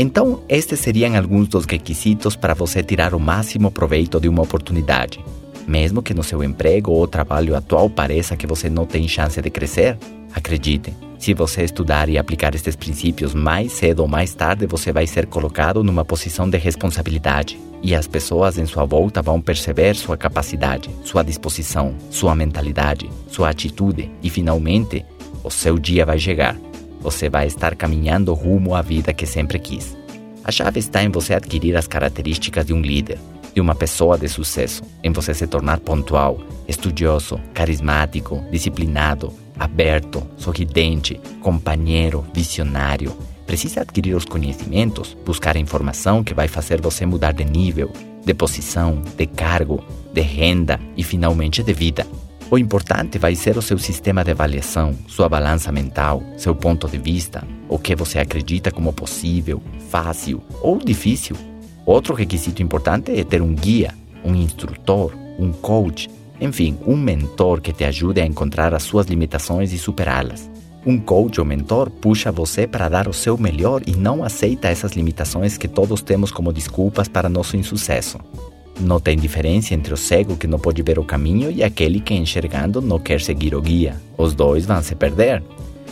Então, estes seriam alguns dos requisitos para você tirar o máximo proveito de uma oportunidade. Mesmo que no seu emprego ou trabalho atual pareça que você não tem chance de crescer, acredite, se você estudar e aplicar estes princípios mais cedo ou mais tarde, você vai ser colocado numa posição de responsabilidade. E as pessoas em sua volta vão perceber sua capacidade, sua disposição, sua mentalidade, sua atitude e finalmente o seu dia vai chegar. Você vai estar caminhando rumo à vida que sempre quis. A chave está em você adquirir as características de um líder, de uma pessoa de sucesso, em você se tornar pontual, estudioso, carismático, disciplinado, aberto, sorridente, companheiro, visionário. Precisa adquirir os conhecimentos, buscar a informação que vai fazer você mudar de nível, de posição, de cargo, de renda e finalmente de vida. O importante vai ser o seu sistema de avaliação, sua balança mental, seu ponto de vista, o que você acredita como possível, fácil ou difícil. Outro requisito importante é ter um guia, um instrutor, um coach, enfim, um mentor que te ajude a encontrar as suas limitações e superá-las. Um coach ou mentor puxa você para dar o seu melhor e não aceita essas limitações que todos temos como desculpas para nosso insucesso. Não tem diferença entre o cego que não pode ver o caminho e aquele que, enxergando, não quer seguir o guia. Os dois vão se perder.